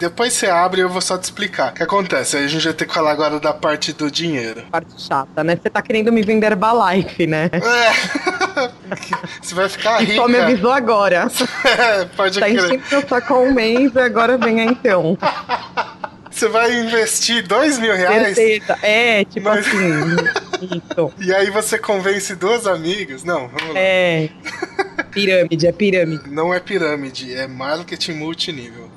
Depois você abre e eu vou só te explicar. O que acontece? Aí a gente vai ter que falar agora da parte do dinheiro. Parte chata, né? Você tá querendo me vender Herbalife, né? É. Você vai ficar rica. Só me avisou agora. É, pode Tá crer. enchendo meu saco há um mês e agora vem a então. Você vai investir dois mil reais Certeza. É, tipo Mas- assim. Isso. e aí você convence duas amigas. Não, vamos lá. É. Pirâmide, é pirâmide. Não é pirâmide, é marketing multinível.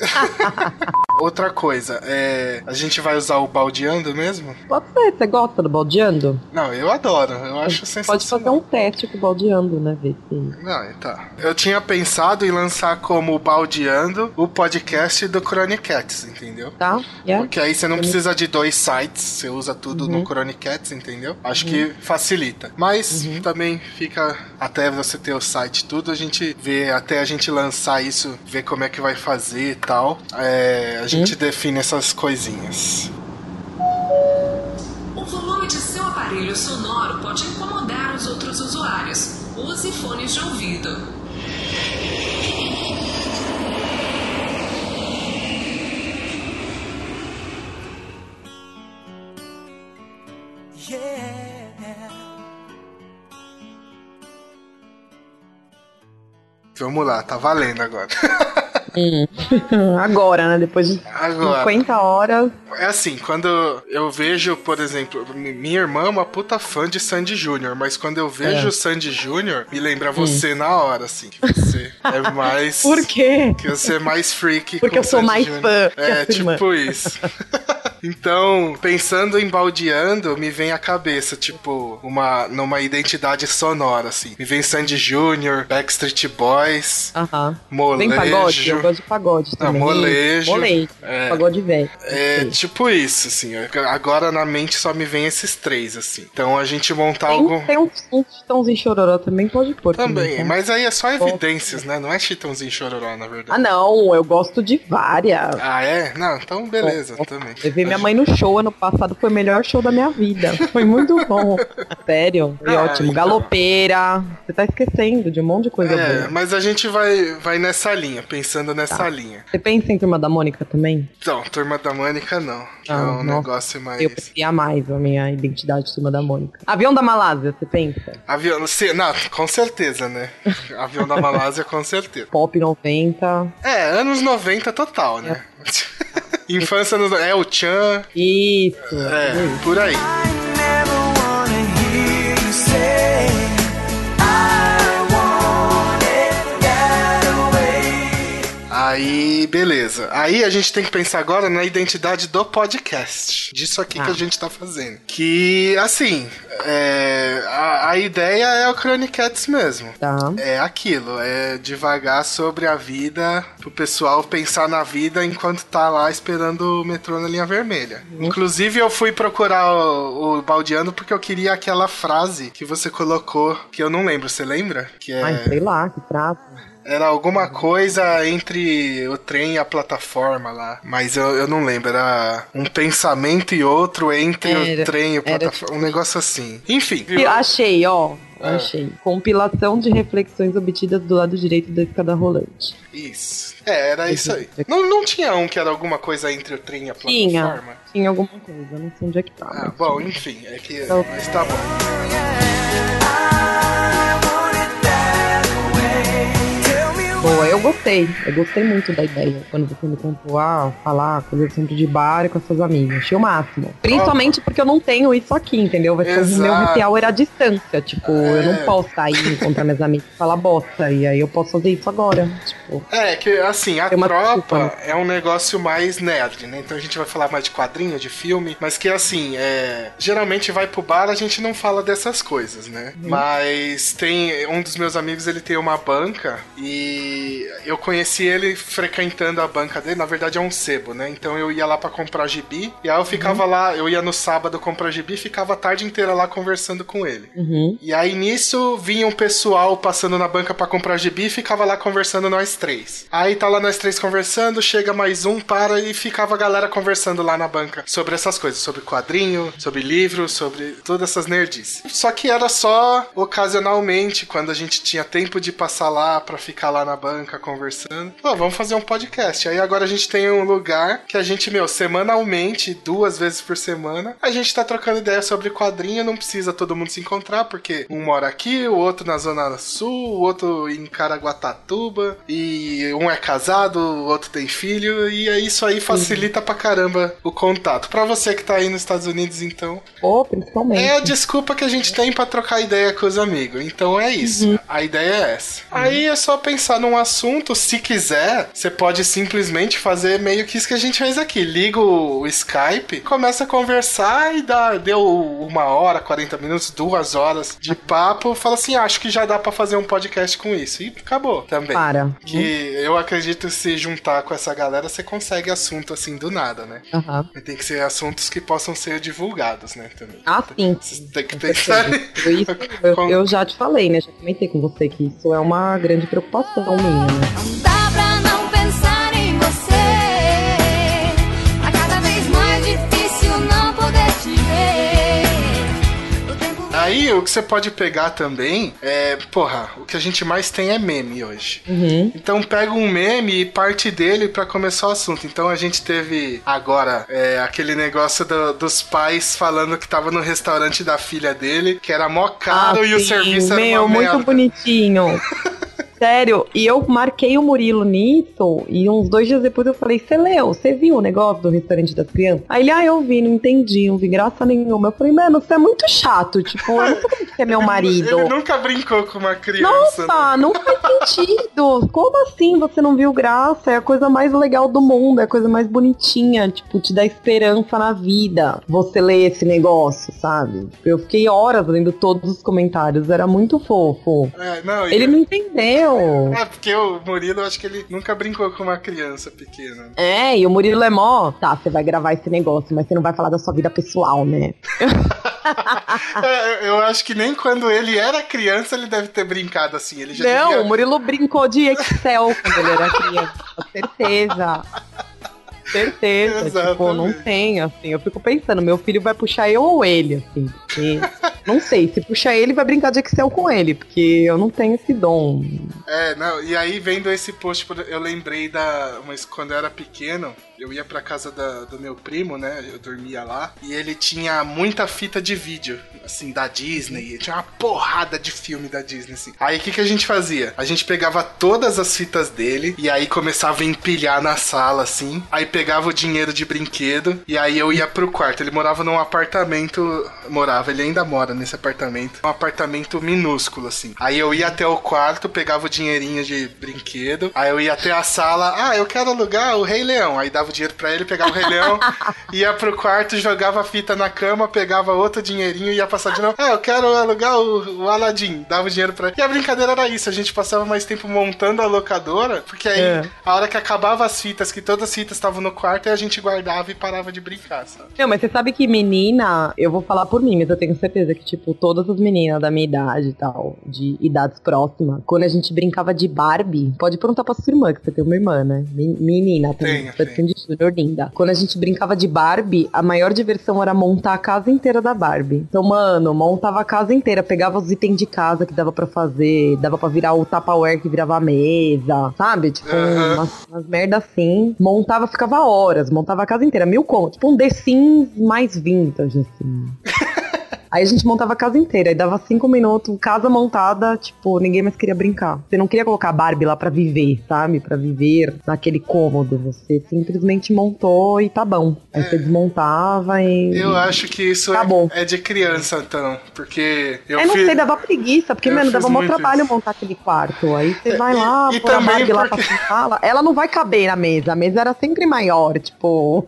Outra coisa, é. A gente vai usar o baldeando mesmo? Pode ser, você gosta do baldeando? Não, eu adoro, eu acho Pode sensacional. fazer um teste com o baldeando, né? Ver. Não, tá. Eu tinha pensado em lançar como baldeando o podcast do Chronicats, entendeu? Tá? Yeah? Porque aí você não precisa de dois sites, você usa tudo no Chronicats, entendeu? Acho que facilita. Mas também fica até você ter o site tudo, a gente vê, até a gente lançar isso, ver como é que vai fazer e tal. É, a gente define essas coisinhas. O volume de seu aparelho sonoro pode incomodar os outros usuários. Use fones de ouvido. Vamos lá, tá valendo agora. Agora, né? Depois de Agora. 50 horas. É assim, quando eu vejo, por exemplo, mi- minha irmã é uma puta fã de Sandy Júnior, mas quando eu vejo É. Sandy Júnior, me lembra você na hora, assim. Que você é mais. Por quê? Que você é mais freak. Porque eu sou Sandy mais fã É, sua irmã. tipo isso. Então, pensando em baldeando, me vem à cabeça, tipo, uma, numa identidade sonora, assim. Me vem Sandy Júnior, Backstreet Boys, Aham. Molejo. Vem pagode? Eu gosto de pagode Não, também. molejo. Molejo. É. Pagode velho. É Sei. tipo isso, assim. Agora na mente só me vem esses três, assim. Então a gente montar Tem, algo. tem uns, uns titãozinho chororó também, pode pôr. Também, tá? mas aí é só evidências, né? Não é chitãozinho chororó, na Ah, verdade. não, eu gosto de várias. Ah, é? Não, então beleza, também. Minha mãe no show ano passado, foi o melhor show da minha vida. Foi muito bom. Sério, foi Ah, ótimo. então. Galopeira. Você tá esquecendo de um monte de coisa É, boa. mas a gente vai, vai nessa linha, pensando nessa Tá. linha. Você pensa em Turma da Mônica também? Então, Turma da Mônica não. Que é Ah, um nossa. negócio mais. Eu preferia mais a minha identidade de Turma da Mônica. Avião da Malásia, você pensa? Avião. se- Não, com certeza, né? Avião da Malásia, com certeza. Pop 90. É, anos 90 total, né? Infância nos. É o Chan. Isso. É, por aí. Aí, beleza. Aí a gente tem que pensar agora na identidade do podcast. Disso aqui que Ah. a gente tá fazendo. Que, assim, é, a, a ideia é o Chronicats mesmo. Tá. É aquilo, é devagar sobre a vida, pro pessoal pensar na vida enquanto tá lá esperando o metrô na linha vermelha. Inclusive, eu fui procurar o, o Baldeando porque eu queria aquela frase que você colocou, que eu não lembro, você lembra? Que é. Ai, sei lá, que trato. Era alguma coisa entre o trem e a plataforma lá. Mas eu, eu não lembro. Era um pensamento e outro entre o Era- trem e a era plataforma. Um negócio assim. Enfim. E Achei, ó. Ah. Achei. Compilação de reflexões obtidas do lado direito da escada rolante. Isso. É, era isso aí. Não, não tinha um que era alguma coisa entre o trem e a Tinha. plataforma? Tinha alguma coisa, não sei onde é que tá. Ah, bom, tinha. enfim. É que. Então- Mas tá bom. Boa, eu gostei. Eu gostei muito da ideia. Quando você me contou, ah, falar coisa sempre de bar e com as suas amigas. Achei o máximo. Principalmente porque eu não tenho isso aqui, entendeu? Vai ser o meu happy hour à distância. Tipo, eu É. não posso sair encontrar minhas amigas e falar bosta. E aí eu posso fazer isso agora. Tipo, É, que assim, a tropa desculpa, é um negócio mais nerd, né? Então a gente vai falar mais de quadrinho, de filme, mas que assim, é. Geralmente vai pro bar, a gente não fala dessas coisas, né? Mas tem. Um dos meus amigos, ele tem uma banca e eu conheci ele frequentando a banca dele. Na verdade é um sebo, né? Então eu ia lá pra comprar gibi e aí eu ficava lá, eu ia no sábado comprar gibi e ficava a tarde inteira lá conversando com ele. uhum. E aí nisso vinha um pessoal passando na banca pra comprar gibi e ficava lá conversando nós três. Aí tá lá nós três conversando, chega mais um, para e ficava a galera conversando lá na banca sobre essas coisas, sobre quadrinho, sobre livro, sobre todas essas nerdices. Só que era só ocasionalmente, quando a gente tinha tempo de passar lá pra ficar lá na banca conversando. Pô, vamos fazer um podcast. Aí agora a gente tem um lugar que a gente, meu, semanalmente, duas vezes por semana, a gente tá trocando ideia sobre quadrinho, não precisa todo mundo se encontrar, porque um mora aqui, o outro na Zona Sul, o outro em Caraguatatuba, e um é casado, o outro tem filho, e é isso aí facilita pra caramba o contato. Pra você que tá aí nos Estados Unidos, então. Oh, principalmente. É a desculpa que a gente tem pra trocar ideia com os amigos. Então é isso. Uhum. A ideia é essa. Uhum. Aí é só pensar num assunto, se quiser, você pode simplesmente fazer meio que isso que a gente fez aqui. Liga o Skype, começa a conversar e dá, deu uma hora, 40 minutos, duas horas de papo, fala assim: ah, acho que já dá para fazer um podcast com isso. E acabou também. Para. Que uhum. eu acredito se juntar com essa galera, você consegue assunto assim do nada, né? Uhum. Tem que ser assuntos que possam ser divulgados, né? Também. Ah, sim. Você tem que pensar. Isso, eu, eu, já te falei, né? Já comentei com você que isso é uma grande preocupação Aí o que você pode pegar também é, porra, o que a gente mais tem é meme hoje. Uhum. Então pega um meme e parte dele para começar o assunto. Então a gente teve agora é, aquele negócio do, dos pais falando que tava no restaurante da filha dele, que era mó caro ah, e o sim, serviço era meu, uma muito merda. bonitinho. Sério, e eu marquei o Murilo nisso, e uns dois dias depois eu falei, você leu, você viu o negócio do restaurante das crianças? Aí ele, ah, eu vi, não entendi, não vi graça nenhuma. Eu falei, mano, você é muito chato, tipo, eu não sei como que é meu marido. Ele nunca brincou com uma criança. Nossa, né? não faz sentido. Como assim você não viu graça? É a coisa mais legal do mundo, é a coisa mais bonitinha, tipo, te dá esperança na vida. Você lê esse negócio, sabe? Eu fiquei horas lendo todos os comentários, era muito fofo. É, não, Ele não entendeu. É, porque o Murilo, eu acho que ele nunca brincou com uma criança pequena. É, e o Murilo é mó. Tá, você vai gravar esse negócio, mas você não vai falar da sua vida pessoal, né? é, eu acho que nem quando ele era criança ele deve ter brincado assim. Ele já não, devia... o Murilo brincou de Excel quando ele era criança, com certeza. Certeza, Exatamente. tipo, não tem, assim. Eu fico pensando, meu filho vai puxar eu ou ele, assim, porque. não sei, se puxar ele, vai brincar de Excel com ele, porque eu não tenho esse dom. É, não, e aí vendo esse post, eu lembrei da. Mas quando eu era pequeno, eu ia pra casa da, do meu primo, né? Eu dormia lá, e ele tinha muita fita de vídeo, assim, da Disney. Tinha uma porrada de filme da Disney, assim. Aí o que, que a gente fazia? A gente pegava todas as fitas dele e aí começava a empilhar na sala, assim. Aí pegava o dinheiro de brinquedo e aí eu ia pro quarto. Ele morava num apartamento. Morava, ele ainda mora nesse apartamento. Um apartamento minúsculo, assim. Aí eu ia até o quarto, pegava o dinheirinho de brinquedo. Aí eu ia até a sala. Ah, eu quero alugar o Rei Leão. Aí dava o dinheiro pra ele, pegava o Rei Leão, ia pro quarto, jogava a fita na cama, pegava outro dinheirinho e ia passar de novo. Ah, eu quero alugar o, o Aladdin. Dava o dinheiro pra ele. E a brincadeira era isso. A gente passava mais tempo montando a locadora, porque aí É. a hora que acabava as fitas, que todas as fitas estavam no quarto, aí a gente guardava e parava de brincar, sabe? Não, mas você sabe que menina, eu vou falar por mim, mas eu tenho certeza que, tipo, todas as meninas da minha idade e tal, de idades próximas, quando a gente brincava de Barbie, pode perguntar pra sua irmã, que você tem uma irmã, né? Men- Menina, tem, Tenho, tem. de Júnior linda. Quando a gente brincava de Barbie, a maior diversão era montar a casa inteira da Barbie. Então, mano, montava a casa inteira, pegava os itens de casa que dava pra fazer, dava pra virar o Tupperware que virava a mesa, sabe? Tipo, Aham. umas, umas merda assim. Montava, ficava horas, montava a casa inteira, mil contos. Tipo um The Sims mais vintage, assim. Aí a gente montava a casa inteira, aí dava cinco minutos, casa montada, tipo, ninguém mais queria brincar. Você não queria colocar a Barbie lá pra viver, sabe? Pra viver naquele cômodo. Você simplesmente montou e tá bom. Aí você desmontava e. Eu acho que isso Tá é, bom. é de criança, então. Porque eu Eu não fiz- sei, dava preguiça, porque, Eu mano, dava muito trabalho isso. montar aquele quarto. Aí você vai E- lá, e pôr a também Barbie lá pra porque- sala. Ela não vai caber na mesa. A mesa era sempre maior, tipo.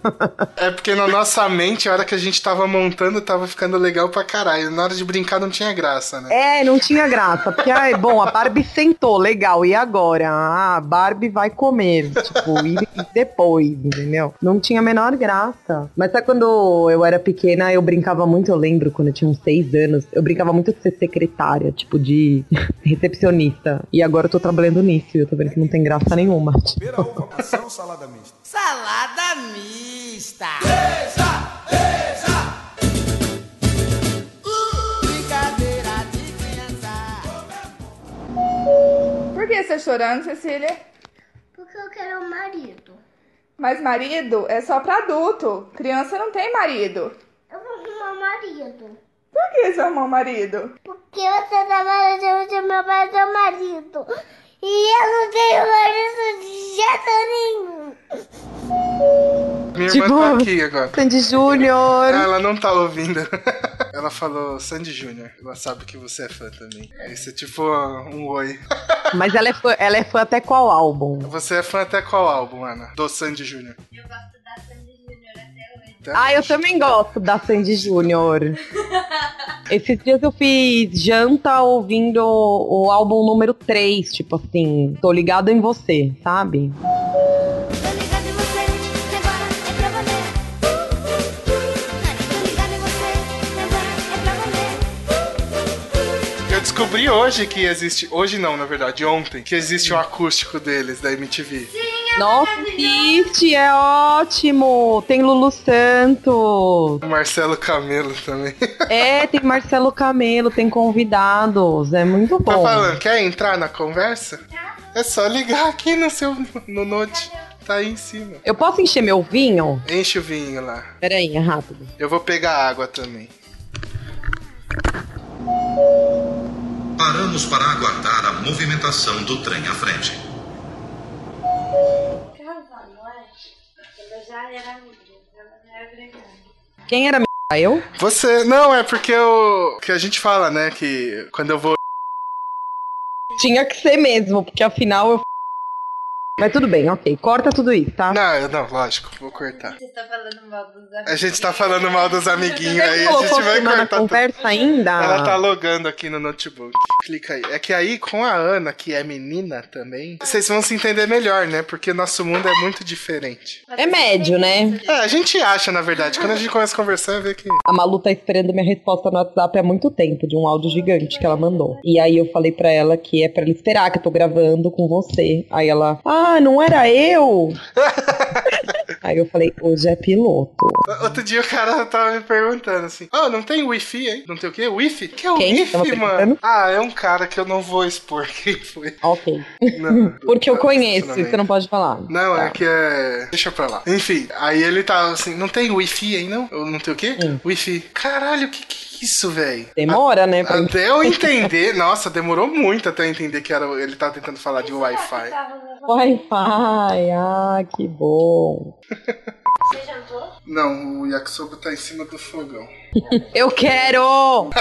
É porque na nossa mente, a hora que a gente tava montando, tava ficando legal pra caralho. Na hora de brincar não tinha graça, né? É, não tinha graça. Porque, ai, bom, a Barbie sentou, legal. E agora? Ah, a Barbie vai comer. Tipo, e depois, entendeu? Não tinha a menor graça. Mas sabe quando eu era pequena, eu brincava muito, eu lembro, quando eu tinha uns seis anos, eu brincava muito de ser secretária, tipo, de recepcionista. E agora eu tô trabalhando nisso e eu tô vendo que não tem graça nenhuma. Uva, maçã ou salada mista? Salada mista. Brincadeira que você tá chorando, Cecília? meu marido. Mas marido é só pra adulto. Criança não tem marido. Eu vou arrumar marido. Por que seu irmão marido? Porque você trabalha de meu pai é seu marido. E eu não tenho marido de jeito nenhum. Minha Tipo- irmã tá aqui agora. Sandy Júnior. Ela não tá ouvindo. Ela falou Sandy Júnior. Ela sabe que você é fã também. Isso é tipo um oi. Mas ela é, fã, ela é fã até qual álbum? Você é fã até qual álbum, Ana? Do Sandy Júnior. Eu gosto da Sandy Júnior até hoje. Até Ah, eu também gosto da Sandy Júnior. Esses dias eu fiz janta ouvindo o álbum número 3, tipo assim, tô ligado em você, sabe? Descobri hoje que existe. Hoje não, na verdade, ontem. Que existe um acústico deles da MTV. Nossa, existe, é ótimo! Tem Lulu Santos. Marcelo Camelo também. É, tem Marcelo Camelo, tem convidados, é muito Tá bom. falando, quer entrar na conversa? É só ligar aqui no seu no note. Tá aí em cima. Eu posso encher meu vinho? Enche o vinho lá. Pera aí, é rápido. Eu vou pegar água também. Paramos para aguardar a movimentação do trem à frente. Quem era eu? Você. Não, é porque eu. Que a gente fala, né? Que quando eu vou. Tinha que ser mesmo, porque afinal eu. Mas tudo bem, ok. Corta tudo isso, tá? Não, não, lógico, vou cortar. Você tá falando mal dos amigos. A gente tá falando mal dos amiguinhos aí, a gente vai na cortar tudo. conversa ainda? Ela tá logando aqui no notebook. Clica aí. É que aí, com a Ana, que é menina também, vocês vão se entender melhor, né? Porque nosso mundo é muito diferente. É médio, né? É, a gente acha, na verdade. Quando a gente começa a conversar, vê que. A Malu tá esperando minha resposta no WhatsApp há muito tempo, de um áudio gigante que ela mandou. E aí eu falei pra ela que é pra ela esperar que eu tô gravando com você. Aí ela, ah, não era eu? aí eu falei, hoje é piloto. Outro dia o cara tava me perguntando assim: Ah, não tem Wi-Fi aí? Não tem o quê? Wi-Fi? que é o Wi-Fi, mano? Ah, é um cara que eu não vou expor quem foi. Ok. Não, Porque eu conheço, você não pode falar. Não, Tá. é que é. Deixa pra lá. Enfim, aí ele tava assim: Não tem Wi-Fi aí não? Ou não tem o quê? Hum. Wi-Fi. Caralho, o que que é isso, velho? Demora, né? Pra... Até eu entender, nossa, demorou muito até eu entender que era, ele tava tentando falar de Wi-Fi. Wi-Fi, ah, que bom. Você jantou? Não, o yakisoba tá em cima do fogão. Eu quero!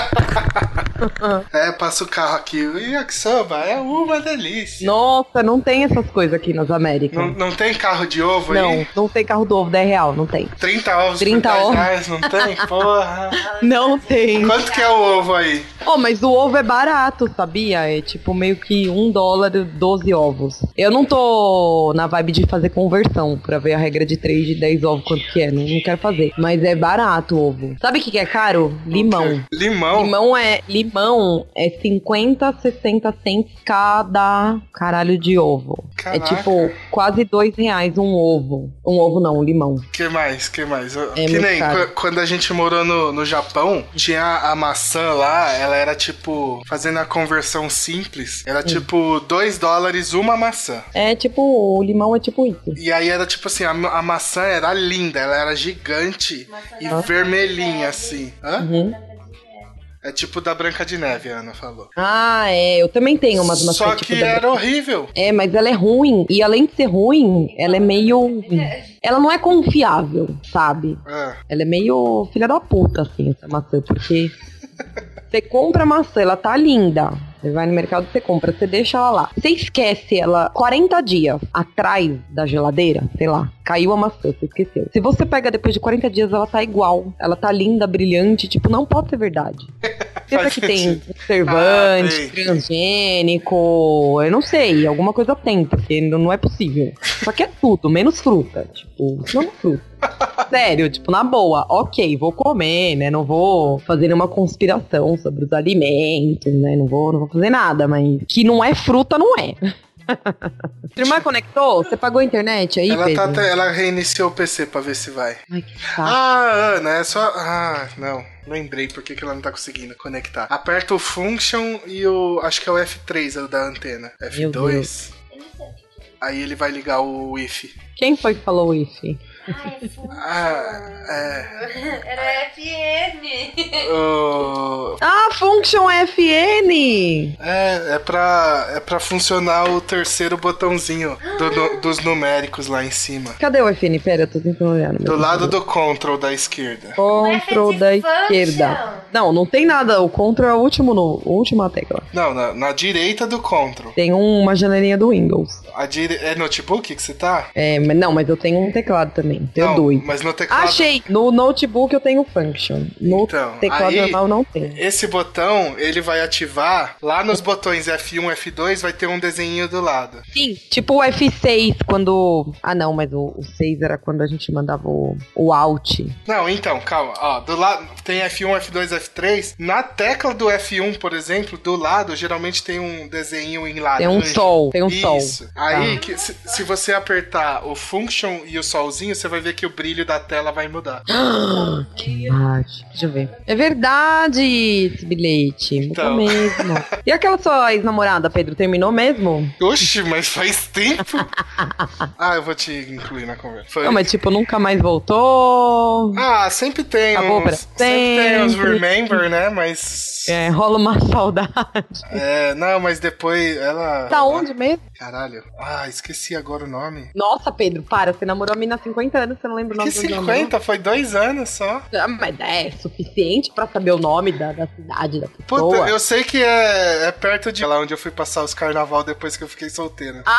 É, passa o carro aqui. Yakisoba é uma delícia. Nossa, não tem essas coisas aqui nas Américas. Não, não tem carro de ovo Não, aí? não tem carro do ovo, 10 real, não tem. 30 ovos 30 por 10 ovos. reais, não tem? Porra. Não tem. Quanto que é o ovo aí? Oh, mas o ovo é barato, sabia? É tipo meio que um dólar, 12 ovos. Eu não tô na vibe de fazer conversão pra ver a regra de 3 de 10 ovos quanto que é. Não, não quero fazer. Mas é barato o ovo. Sabe o que, que é caro? Limão. Limão? Limão é limão é 50, 60 cents cada caralho de ovo. Caraca. É tipo quase dois reais um ovo. Um ovo não, um limão. que mais? que mais? É que nem caro. qu- quando a gente morou no, no Japão, tinha a maçã lá, ela era tipo, fazendo a conversão simples, Hum. era tipo 2 dólares uma maçã. É tipo, o limão é tipo isso. E aí era tipo assim, a, a maçã era linda, ela era gigante e vermelhinha assim. Hã? Uhum. É tipo da Branca de Neve, a Ana falou. Ah, é. Eu também tenho umas maçãs Só tipo que da- era horrível. É, mas ela é ruim. E além de ser ruim, ela é meio. Ela não é confiável, sabe? Ah, Ela é meio filha da puta, assim, essa maçã, porque. Você compra a maçã, ela tá linda. Você vai no mercado, você compra, você deixa ela lá. Você esquece ela 40 dias atrás da geladeira, sei lá, caiu a maçã, você esqueceu. Se você pega depois de 40 dias, ela tá igual. Ela tá linda, brilhante, tipo, não pode ser verdade. Pensa que tem conservante, Ah, transgênico, eu não sei, alguma coisa tem, porque não não é possível. Só que é tudo, menos fruta. Tipo, não é fruta. Sério, tipo, na boa, ok, vou comer, né? Não vou fazer nenhuma conspiração sobre os alimentos, né? Não vou, não vou fazer nada, mas que não é fruta, não é. Sua irmã conectou? Você pagou a internet aí, ela, tá, Pedro? ela reiniciou o PC pra ver se vai. Ai, que saco. Ah, Ana, é só. Ah, não. Lembrei por que que ela não tá conseguindo conectar. Aperta o function e o. Acho que é o F3 é o da antena. Meu F2. Eu não sei o que que é isso. aí ele vai ligar o Wi-Fi. Quem foi que falou Wi-Fi? Ah, é. Era FN. o- Ah, Function FN! É, é pra, é pra funcionar o terceiro botãozinho do- do- dos numéricos lá em cima. Cadê o FN? Pera, eu tô tentando olhar. no meu Do lado do control da esquerda. Control da esquerda. Não, não tem nada. O Control é o último, no, a última tecla. Não, na, na direita do control. Tem um- uma janelinha do Windows. A dire... É notebook que você tá? É, mas não, mas eu tenho um teclado também. Tenho Não, dois. mas no teclado. Achei! No notebook eu tenho Function. No Então, teclado aí- normal não tem. Esse botão, ele vai ativar. Lá nos botões F1, F2, vai ter um desenho do lado. Sim, tipo o F6 quando. Ah, não, mas o, o 6 era quando a gente mandava o, o Alt. Não, então, calma. Ó, do lado tem F1, F2, F3. Na tecla do F1, por exemplo, do lado, geralmente tem um desenho em laranja. Tem um sol, tem um sol. Isso. Aí, Tá. que, se, se você apertar o function e o solzinho, você vai ver que o brilho da tela vai mudar. que mágico. Deixa eu ver. É verdade esse bilhete. Então. Mesmo. E aquela sua ex-namorada, Pedro, terminou mesmo? Oxi, mas faz tempo. ah, eu vou te incluir na conversa. Foi- Não, mas tipo, nunca mais voltou. Ah, sempre tem Acabou uns. pra Sempre tem uns sempre. remember, né? Mas. É, rola uma saudade. É, não, mas depois ela. Tá onde mesmo? Caralho. Ah, esqueci agora o nome. Nossa, Pedro, para. Você namorou a mina há 50 anos, você não lembra o nome Que do 50? Foi dois anos só. Ah, mas é suficiente pra saber o nome da, da cidade, da Puta, pessoa. eu sei que é, é perto de lá onde eu fui passar os carnaval depois que eu fiquei solteira.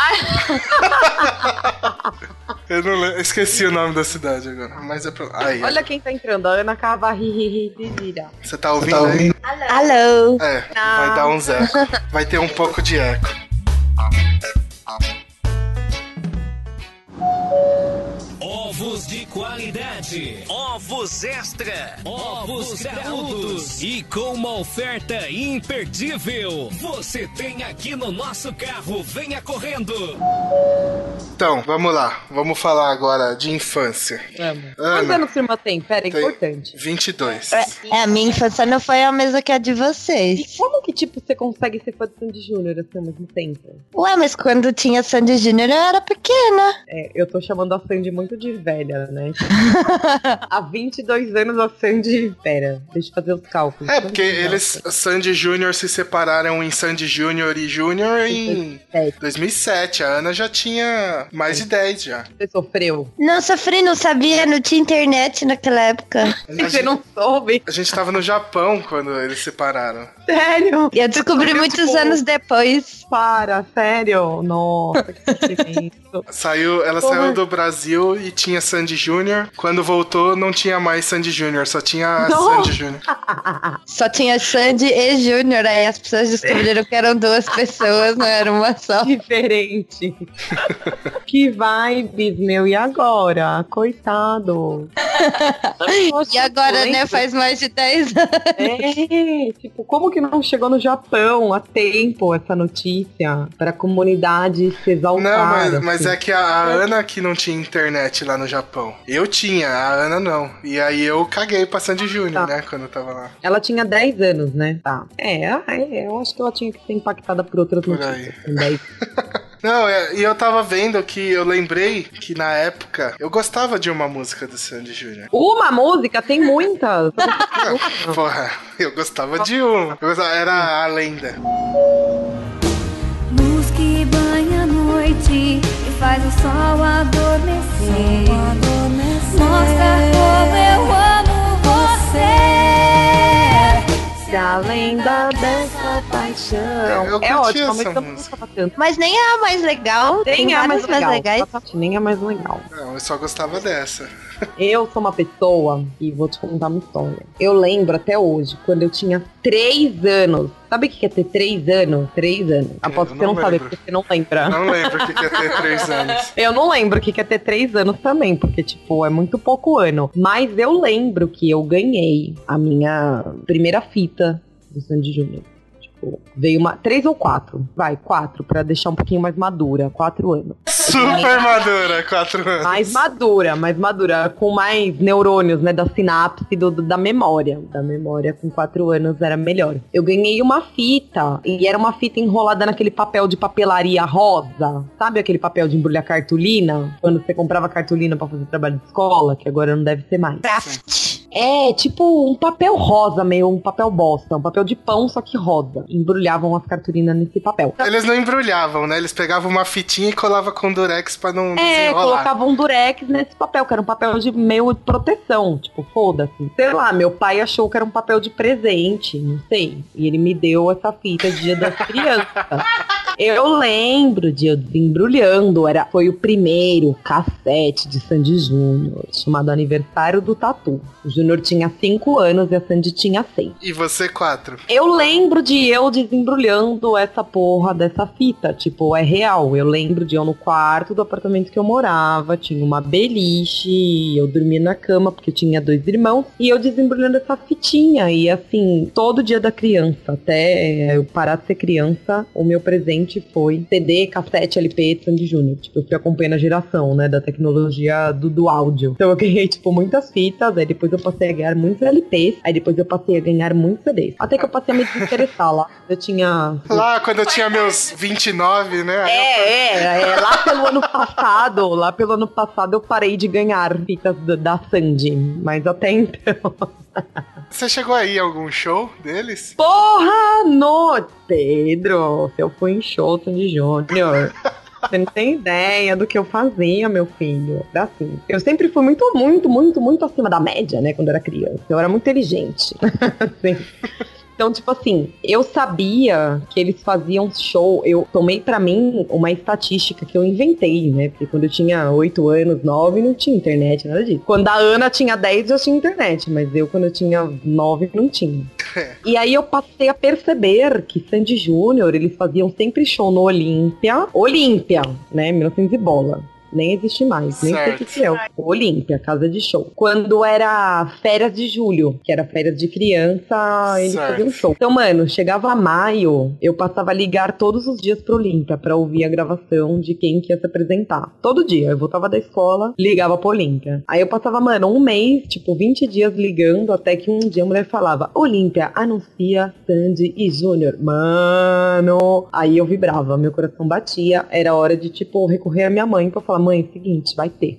eu não lembro, esqueci o nome da cidade agora. Mas é pra. Aí, Olha quem tá entrando, a Ana Cavarri Vira. você tá ouvindo aí? Alô? É, vai dar uns eco. Vai ter um pouco de eco. Qualidade. Ovos Extra. Ovos graúdos. E com uma oferta imperdível. Você tem aqui no nosso carro. Venha correndo. Então, vamos lá. Vamos falar agora de infância. Quantos Ana, anos sua irmã tem? Pera, é importante. 22. É, a minha infância não foi a mesma que a de vocês. E como que, tipo, você consegue ser fã de Sandy Júnior assim ao mesmo tempo? Ué, mas quando tinha Sandy Júnior eu era pequena. É, eu tô chamando a Sandy muito de velha, né? Há 22 anos a Sandy... Pera, deixa eu fazer os cálculos. É, porque eles, Sandy Júnior, se separaram em Sandy Júnior e Júnior em 2007. A Ana já tinha mais de 10 já. Você sofreu? Não sofri, não sabia, não tinha internet naquela época. Você não soube? A gente tava no Japão quando eles se separaram. Sério? E eu descobri muitos tipo, anos depois. Para, sério? Nossa, que. Saiu, ela Como saiu do Brasil e tinha Sandy Júnior. Quando voltou, não tinha mais Sandy Júnior, só tinha Não. Sandy Júnior. Só tinha Sandy e Júnior, aí as pessoas descobriram que eram duas pessoas, não era uma só. Diferente. que vibes, meu. E agora? Coitado. E agora, né, faz mais de 10 anos. É, tipo, como que não chegou no Japão a tempo essa notícia para a comunidade se exaltar? Não, mas, mas assim? é que a, a Ana que não tinha internet lá no Japão. Eu tinha, a Ana não. E aí eu caguei pra Sandy Júnior, Tá. né, quando eu tava lá. Ela tinha 10 anos, né? Tá. É, é, eu acho que ela tinha que ser impactada por outras Por notícias. com 10. Não, é, e eu tava vendo que eu lembrei que na época eu gostava de uma música do Sandy Júnior. Uma música, tem muitas. Porra, eu gostava de uma. Eu gostava- era a lenda. Luz que banha a noite e faz o sol adormecer. Mostra como eu amo você. A lenda dessa paixão. Eu é ótimo, mas essa eu música. Mas nem é a mais legal. Nem tem é a mais várias legal. legais. Nem é mais legal. Não, eu só gostava dessa. Eu sou uma pessoa, e vou te contar uma história. Eu lembro até hoje, quando eu tinha 3 anos. Sabe o que é ter 3 anos? 3 anos. Aposto que você não sabe, porque você não lembra. Não lembro o que ia ter três anos. Eu não lembro o que é ter 3 anos também, porque, tipo, é muito pouco ano. Mas eu lembro que eu ganhei a minha primeira fita do Sandy Júnior. Tipo, veio uma. Três ou quatro? Vai, quatro, pra deixar um pouquinho mais madura. Quatro anos. Super madura, quatro anos. Mais madura, mais madura, com mais neurônios, né? Da sinapse do, do- da memória. Da memória com quatro anos era melhor. Eu ganhei uma fita, e era uma fita enrolada naquele papel de papelaria rosa. Sabe aquele papel de embrulhar cartolina? Quando você comprava cartolina pra fazer trabalho de escola, que agora não deve ser mais. É, tipo um papel rosa, meio um papel bosta, um papel de pão, só que rosa. Embrulhavam as cartolinas nesse papel. Eles não embrulhavam, né? Eles pegavam uma fitinha e colavam com durex pra não É, desenrolar. colocava um durex nesse papel, que era um papel de meio de proteção, tipo, foda-se. Sei lá, meu pai achou que era um papel de presente, não sei. E ele me deu essa fita de dia das crianças. Eu lembro de eu desembrulhando, era, foi o primeiro cassete de Sandy Júnior, chamado Aniversário do Tatu. O Júnior tinha 5 anos e a Sandy tinha 6. E você, quatro. Eu lembro de eu desembrulhando essa porra dessa fita. Tipo, é real. Eu lembro de eu no quarto do apartamento que eu morava. Tinha uma beliche. Eu dormia na cama porque eu tinha dois irmãos. E eu desembrulhando essa fitinha. E assim, todo dia da criança, até eu parar de ser criança, o meu presente foi CD, cassete, LP Sandy Júnior. Tipo, eu fui acompanhando a geração, né, da tecnologia do, do áudio. Então eu ganhei, tipo, muitas fitas. Aí depois eu passei a ganhar muitos LPs. Aí depois eu passei a ganhar muitos CDs. Até que eu passei a me desinteressar lá. Eu tinha. Lá quando eu tinha meus 29, né? Aí É, é, é, lá pelo ano passado, lá pelo ano passado eu parei de ganhar fitas da, da Sandy, mas até então. Você chegou aí a algum show deles? Porra, no Pedro, eu fui em show Sandy Júnior. Você não tem ideia do que eu fazia, meu filho. Assim. Eu sempre fui muito, muito, muito, muito acima da média, né? Quando eu era criança. Eu era muito inteligente. Assim. Então, tipo assim, eu sabia que eles faziam show. Eu tomei pra mim uma estatística que eu inventei, né? Porque quando eu tinha 8 anos, 9, não tinha internet, nada disso. Quando a Ana tinha 10, eu tinha internet, mas eu, quando eu tinha 9, não tinha. E aí eu passei a perceber que Sandy Júnior, eles faziam sempre show no Olímpia. Olímpia, né? 1900 e bola. Nem existe mais, nem sei o que que é. Olímpia, casa de show. Quando era férias de julho, que era férias de criança, eles Certo. faziam show. Então, mano, chegava maio, eu passava a ligar todos os dias pro Olímpia pra ouvir a gravação de quem que ia se apresentar. Todo dia. Eu voltava da escola, ligava pro Olímpia. Aí eu passava, mano, um mês, tipo, 20 dias ligando, até que um dia a mulher falava: Olímpia, anuncia Sandy e Júnior. Mano. Aí eu vibrava, meu coração batia. Era hora de, tipo, recorrer à minha mãe pra falar: mãe, seguinte, vai ter.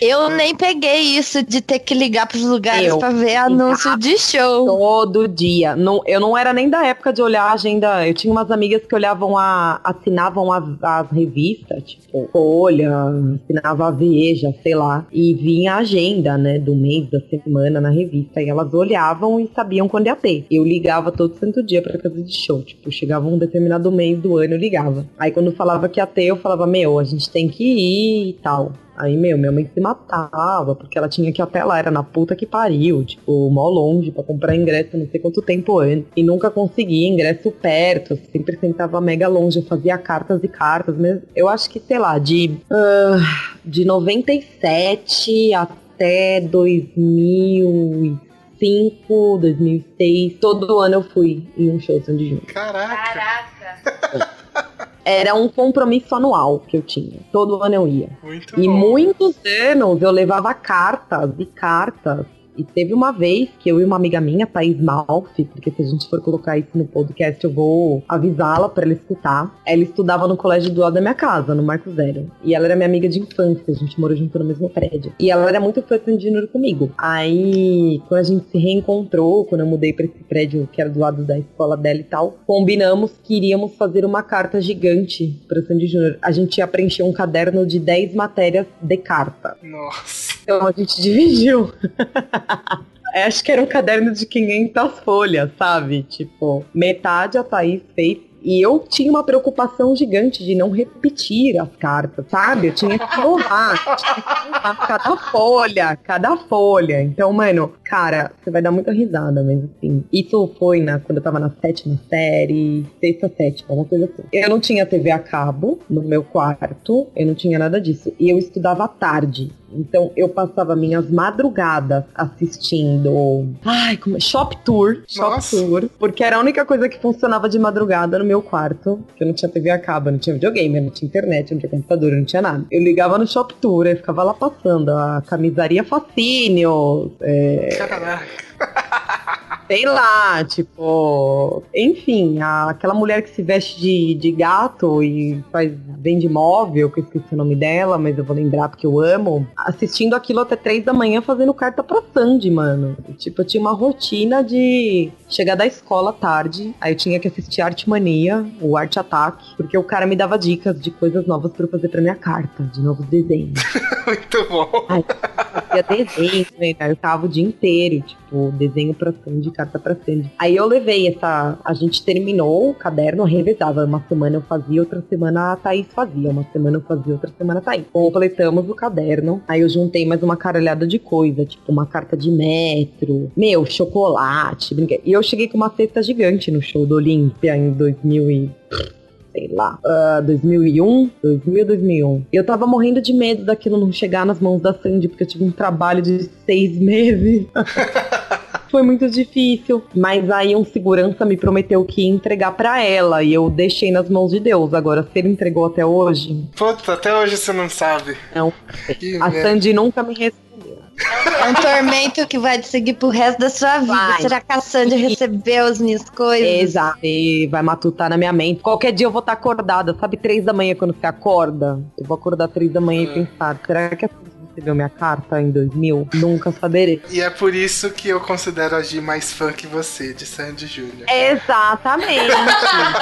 Eu nem peguei isso de ter que ligar pros lugares pra ver anúncio de show. Todo dia. Não, eu não era nem da época de olhar a agenda. Eu tinha umas amigas que olhavam a. assinavam as, as revistas, tipo, Folha, assinava a Veja, sei lá. E vinha a agenda, né, do mês, da semana na revista. E elas olhavam e sabiam quando ia ter. Eu ligava todo santo dia pra casa de show. Tipo, chegava um determinado mês do ano, eu ligava. Aí quando falava que ia ter, eu falava, meu, a gente tem que ir e tal. Aí, meu, minha mãe se matava, porque ela tinha que ir até lá, era na puta que pariu, tipo, mó longe pra comprar ingresso não sei quanto tempo antes. E nunca conseguia ingresso perto, sempre sentava mega longe, eu fazia cartas e cartas, mas eu acho que, sei lá, de, ah, de 97 até 2005, 2006, todo ano eu fui em um show de Sandy Júnior. Caraca. Era um compromisso anual que eu tinha. Todo ano eu ia. Muito E bom. muitos anos eu levava cartas e cartas. E teve uma vez que eu e uma amiga minha, Thaís Malfi, porque se a gente for colocar isso no podcast, eu vou avisá-la pra ela escutar. Ela estudava no colégio do lado da minha casa, no Marco Zero. E ela era minha amiga de infância, a gente morou junto no mesmo prédio. E ela era muito fã de Junior comigo. Aí, quando a gente se reencontrou, quando eu mudei pra esse prédio que era do lado da escola dela e tal, combinamos que iríamos fazer uma carta gigante pra Sandy Júnior. A gente ia preencher um caderno de 10 matérias de carta. Nossa. Então a gente dividiu. É, Acho que era um caderno de 500 folhas, sabe? Tipo, metade a Thaís fez. E eu tinha uma preocupação gigante de não repetir as cartas, sabe? Eu tinha que honrar, cada folha, cada folha. Então, mano, cara, você vai dar muita risada, mas assim, isso foi na, quando eu tava na sétima série, sexta, sétima, uma coisa assim. Eu não tinha TV a cabo no meu quarto, eu não tinha nada disso. E eu estudava à tarde. Então eu passava minhas madrugadas assistindo. Ai, como é? Shop Tour. Shop Nossa. Tour. Porque era a única coisa que funcionava de madrugada no meu quarto. Que eu não tinha TV a cabo, não tinha videogame, não tinha internet, não tinha computador, não tinha nada. Eu ligava no Shop Tour e ficava lá passando a camisaria Fascínio. É, Caraca. Sei lá, tipo. Enfim, a- aquela mulher que se veste de, de gato e faz, vende móvel, que eu esqueci o nome dela, mas eu vou lembrar porque eu amo. Assistindo aquilo até três da manhã fazendo carta pra Sandy, mano. Tipo, eu tinha uma rotina de chegar da escola tarde, aí eu tinha que assistir Arte Mania, o Arte Ataque, porque o cara me dava dicas de coisas novas pra eu fazer pra minha carta, de novos desenhos. Muito bom. Ai, eu fazia desenho, né? Aí eu tava o dia inteiro, tipo, desenho pra Sandy, carta pra Sandy. Aí eu levei essa. A gente terminou o caderno, revezava. Uma semana eu fazia, outra semana a Thaís fazia. Uma semana eu fazia, outra semana a Thaís. Completamos o caderno. Aí eu juntei mais uma caralhada de coisa, tipo, uma carta de metro, meu, chocolate, brinquedo. E eu cheguei com uma cesta gigante no show do Olímpia em 2000 e sei lá, ah, 2001, 2000, 2001. E eu tava morrendo de medo daquilo não chegar nas mãos da Sandy, porque eu tive um trabalho de seis meses. Foi muito difícil, mas aí um segurança me prometeu que ia entregar pra ela e eu deixei nas mãos de Deus. Agora, se ele entregou até hoje, Puta, até hoje você não sabe. não. Que A merda. Sandy nunca me respondeu. É um tormento que vai te seguir pro resto da sua vida. Vai. Será que a Sandy recebeu as minhas coisas? Exato. E vai matutar na minha mente. Qualquer dia eu vou estar acordada. Sabe, três da manhã quando você acorda? Eu vou acordar três da manhã e pensar, será que a recebeu minha carta em 2000? Nunca saberei. E é por isso que eu considero a Gi mais fã que você, de Sandy Júnior. Exatamente.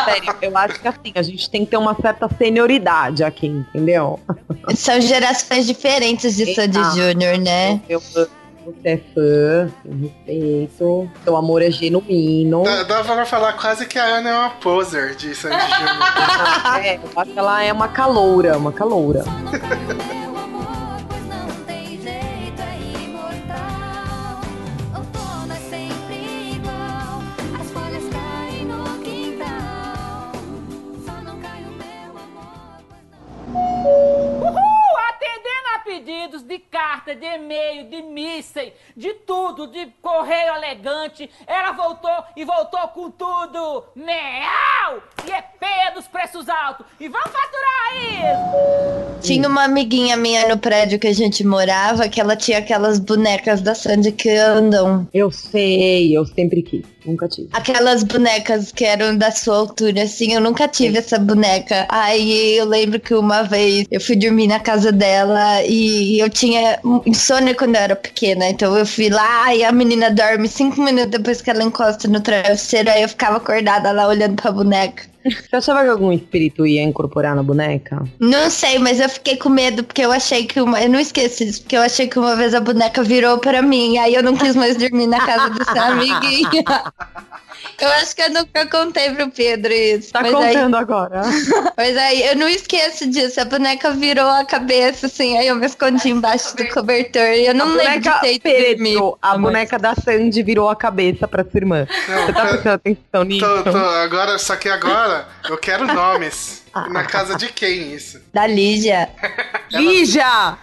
Sério, eu acho que assim, a gente tem que ter uma certa senioridade aqui, entendeu? São gerações diferentes de Sandy Exato. Júnior, né? Eu amo, você é fã, eu respeito, seu amor é genuíno. Dá, dá pra falar quase que a Ana é uma poser de Sandy Júnior. É, eu acho que ela é uma caloura, uma caloura. pedidos de carta, de e-mail, de mísseis, de tudo, de correio elegante. Ela voltou e voltou com tudo. Meau! E é peia dos preços altos. E vamos faturar isso! Tinha uma amiguinha minha no prédio que a gente morava que ela tinha aquelas bonecas da Sandy que andam. Eu sei, eu sempre quis, nunca tive. Aquelas bonecas que eram da sua altura, assim, eu nunca tive essa boneca. Aí eu lembro que uma vez eu fui dormir na casa dela e eu tinha insônia quando eu era pequena. Então eu fui lá e a menina dorme cinco minutos depois que ela encosta no travesseiro. Aí eu ficava acordada lá olhando pra boneca. Você achava que algum espírito ia incorporar na boneca? Não sei, mas eu fiquei com medo porque eu achei que uma. Eu não esqueci disso, porque eu achei que uma vez a boneca virou pra mim. Aí eu não quis mais dormir na casa dessa amiguinha. Eu acho que eu nunca contei pro Pedro isso. Tá mas contando aí, agora. Mas aí eu não esqueço disso. A boneca virou a cabeça, assim, aí eu me escondi embaixo do cobertor. E eu não a lembro de ter. Pedro, a boneca da Sandy virou a cabeça pra sua irmã. Você tá prestando atenção nisso? Tô, tô, agora, só que agora eu quero nomes. Na casa de quem isso? Da Lígia. Lígia!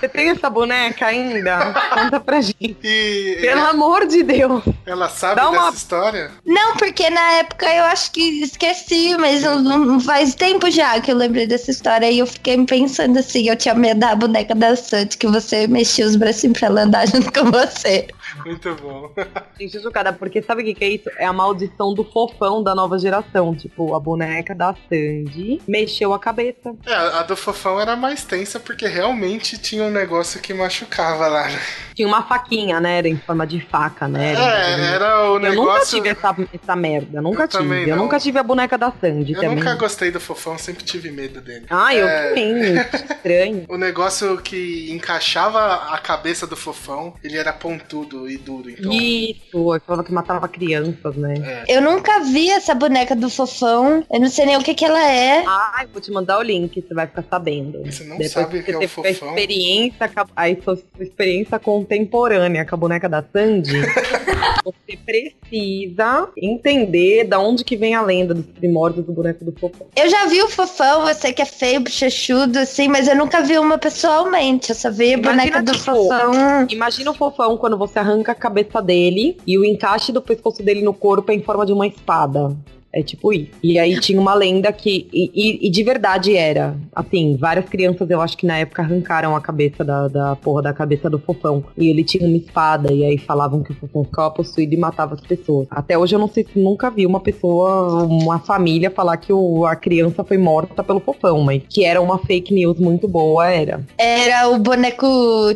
Você tem essa boneca ainda? Conta pra gente. E Pelo amor de Deus. ela sabe Dá dessa uma- história? Não, porque na época eu acho que esqueci, mas não, não faz tempo já que eu lembrei dessa história. E eu fiquei pensando assim, eu tinha medo da boneca da Sandy, que você mexia os bracinhos pra ela andar junto com você. Muito bom. Gente, chocada, porque sabe o que, que é isso? É a maldição do fofão da nova geração. Tipo, a boneca da Sandy mexeu a cabeça. É, a do fofão era mais tensa porque realmente tinha um negócio que machucava lá. Tinha uma faquinha, né? Era em forma de faca, né? É, era o Eu nunca negócio. tive essa, essa merda. Nunca Eu tive. Eu nunca tive a boneca da Sandy Eu também. nunca gostei do fofão, sempre tive medo dele. Ah, eu É, também. Estranho. O negócio que encaixava a cabeça do fofão, ele era pontudo e duro. Então, Isso, eu falava que matava crianças, né? Eu nunca vi essa boneca do fofão. Eu não sei nem o que que ela é. Ai, vou te mandar o link, você vai ficar sabendo. Você não Depois sabe que o que é você o teve a fofão? experiência, a- aí sua experiência contemporânea com a boneca da Sandy. Você precisa entender da onde que vem a lenda dos primórdios do boneco do fofão. Eu já vi o fofão, eu sei que é feio, bochechudo, assim, mas eu nunca vi uma pessoalmente. Eu só vi a boneca do tipo, fofão. Imagina o fofão quando você arranca a cabeça dele e o encaixe do pescoço dele no corpo é em forma de uma espada. É tipo isso. E aí tinha uma lenda que. E, e- e de verdade era. Assim, várias crianças, eu acho que na época arrancaram a cabeça da, da porra da cabeça do fofão. E ele tinha uma espada. E aí falavam que o fofão ficava possuído e matava as pessoas. Até hoje eu não sei se nunca vi uma pessoa, uma família falar que o- a criança foi morta pelo fofão, mas que era uma fake news muito boa, era. Era o boneco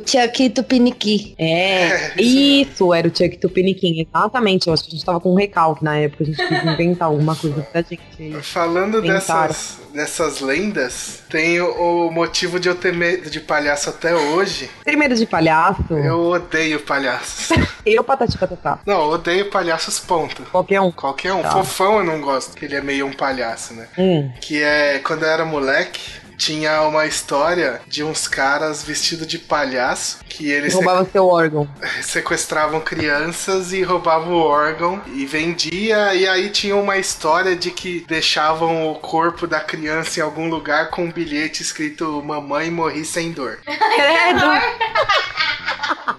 Chucky Tupiniqui. É, isso, era o Chuck Tupiniquim, exatamente. Eu acho que a gente tava com um recalque na época, a gente quis inventar alguma coisa pra gente. Falando Tentaram. dessas, dessas lendas, tem o, o motivo de eu ter medo de palhaço até hoje. Tem medo de palhaço? Eu odeio palhaços. Eu, Patati Patatá. Não, eu odeio palhaços, ponto. Qualquer um. Qualquer um. Tá. Fofão eu não gosto, que ele é meio um palhaço, né? Hum. Que é quando eu era moleque. Tinha uma história de uns caras vestidos de palhaço que eles Roubava seu órgão. sequestravam crianças e roubavam o órgão e vendia. E aí tinha uma história de que deixavam o corpo da criança em algum lugar com um bilhete escrito Mamãe morri sem dor. Credo!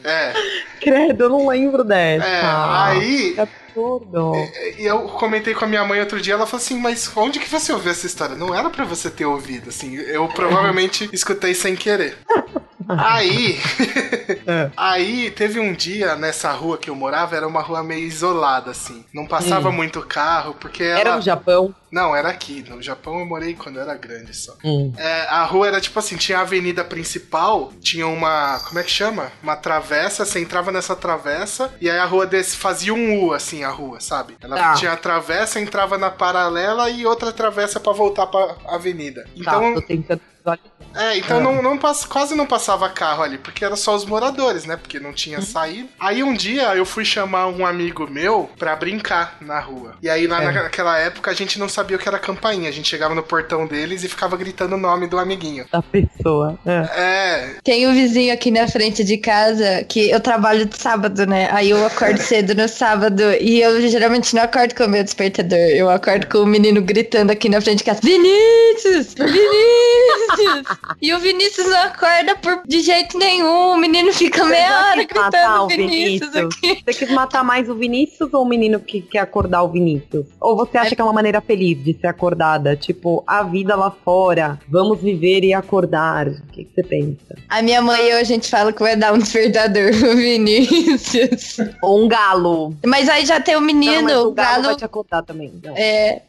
É. Credo, eu não lembro dessa. É, aí- absurdo. E eu comentei com a minha mãe outro dia, ela falou assim, mas onde que você ouviu essa história? Não era pra você ter ouvido, assim, eu provavelmente escutei sem querer. Aí, aí teve um dia nessa rua que eu morava, era uma rua meio isolada, assim. Não passava Hum. muito carro, porque ela... Era no Japão? Não, era aqui. No Japão eu morei quando eu era grande só. Hum. É, a rua era tipo assim, tinha a avenida principal, tinha uma. Como é que chama? Uma travessa, você entrava nessa travessa, e aí a rua desse fazia um U, assim, a rua, sabe? Ela Tá. tinha a travessa, entrava na paralela e outra travessa pra voltar pra avenida. Então. Tá, tô tentando visualizar. É, então Ah. não, não pass- quase não passava carro ali, porque era só os moradores, né? Porque não Uhum. tinha saída. Aí um dia eu fui chamar um amigo meu pra brincar na rua. E aí lá É. naquela época a gente não sabia o que era campainha. A gente chegava no portão deles e ficava gritando o nome do amiguinho. Da pessoa. É. É, Tem um vizinho aqui na frente de casa que eu trabalho de sábado, né? Aí eu acordo cedo no sábado e eu geralmente não acordo com o meu despertador. Eu acordo com o menino gritando aqui na frente de casa: Vinícius! Vinícius! E o Vinícius não acorda por, de jeito nenhum. O menino fica meia Você hora quis matar gritando o Vinícius, aqui. Você quis matar mais o Vinícius ou o menino que quer acordar o Vinícius? Ou você acha que é uma maneira feliz de ser acordada? Tipo, a vida lá fora, vamos viver e acordar. O que, que você pensa? A minha mãe e eu, a gente fala que vai dar um despertador pro Vinícius. Ou um galo. Mas aí já tem o menino, Não, o galo galo. vai te acordar também. Não. É.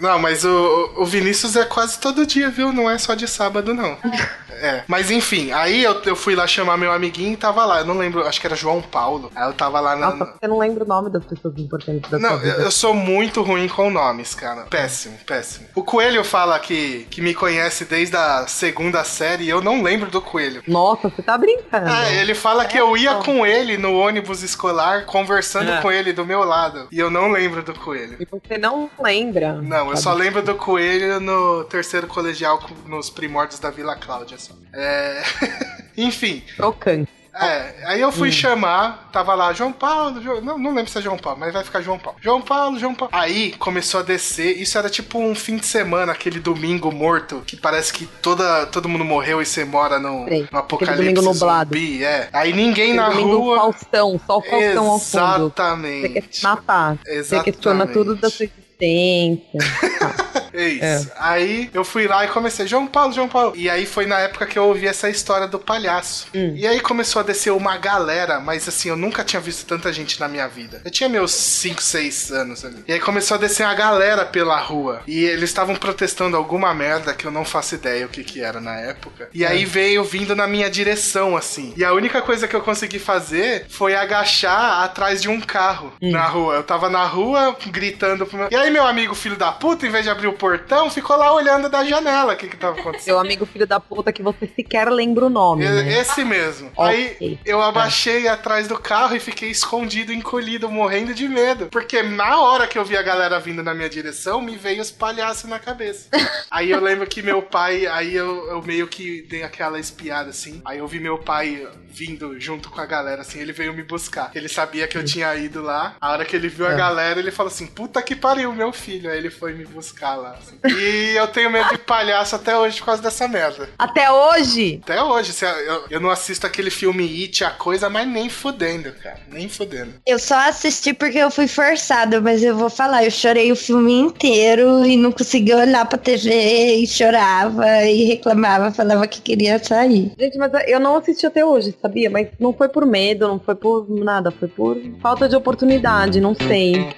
Não, mas o, o Vinícius é quase todo dia, viu? Não é só de sábado, não. É. Mas enfim, aí eu, eu fui lá chamar meu amiguinho e tava lá. Eu não lembro, acho que era João Paulo. Aí eu tava lá na. Nossa, você não lembra o nome das pessoas importantes da Não, sua eu, vida. eu sou muito ruim com nomes, cara. Péssimo, péssimo. O Coelho fala que, que me conhece desde a segunda série e eu não lembro do Coelho. Nossa, você tá brincando. É, ele fala que eu ia com ele no ônibus escolar, conversando É. com ele do meu lado. E eu não lembro do Coelho. E você não lembra? Não, eu só lembro do Coelho no terceiro colegial, nos primórdios da Vila Cláudia só. É. Enfim. Trocante. É, aí eu fui Hum. chamar, tava lá, João Paulo, Jo- não, não lembro se é João Paulo, mas vai ficar João Paulo. João Paulo, João Paulo. Aí começou a descer, isso era tipo um fim de semana, aquele domingo morto, que parece que toda, todo mundo morreu e você mora no, Sei, no apocalipse domingo nublado. zumbi, é. Aí ninguém Aquele na rua... Faustão, só o Faustão ao fundo. Exatamente. Você quer se matar. Você Exatamente. questiona tudo da sua existência. É isso. Aí eu fui lá e comecei, João Paulo, João Paulo. E aí foi na época que eu ouvi essa história do palhaço. Hum. E aí começou a descer uma galera, mas assim, eu nunca tinha visto tanta gente na minha vida. Eu tinha meus 5, 6 anos ali. E aí começou a descer uma galera pela rua. E eles estavam protestando alguma merda que eu não faço ideia o que que era na época. E aí veio vindo na minha direção, assim. E a única coisa que eu consegui fazer foi agachar atrás de um carro na rua. Eu tava na rua gritando pro meu. E aí, meu amigo, filho da puta, em vez de abrir o portão, ficou lá olhando da janela o que que tava acontecendo. Seu amigo filho da puta que você sequer lembra o nome, né? Esse mesmo. Ok. Aí eu abaixei atrás do carro e fiquei escondido, encolhido, morrendo de medo. Porque na hora que eu vi a galera vindo na minha direção, me veio os palhaços na cabeça. aí eu lembro que meu pai, aí eu, eu meio que dei aquela espiada assim. Aí eu vi meu pai vindo junto com a galera, assim, ele veio me buscar. Ele sabia que eu tinha ido lá. A hora que ele viu a É. galera, ele falou assim: puta que pariu, meu filho. Aí ele foi me buscar lá. E eu tenho medo de palhaço até hoje por causa dessa merda. Até hoje? Até hoje, eu, eu- eu não assisto aquele filme It, a coisa, mas nem fudendo, cara. Nem fudendo. Eu só assisti porque eu fui forçada, mas eu vou falar, eu chorei o filme inteiro e não conseguia olhar pra TV e chorava e reclamava, falava que queria sair. Gente, mas eu não assisti até hoje, sabia? Mas não foi por medo, não foi por nada, foi por falta de oportunidade, não sei.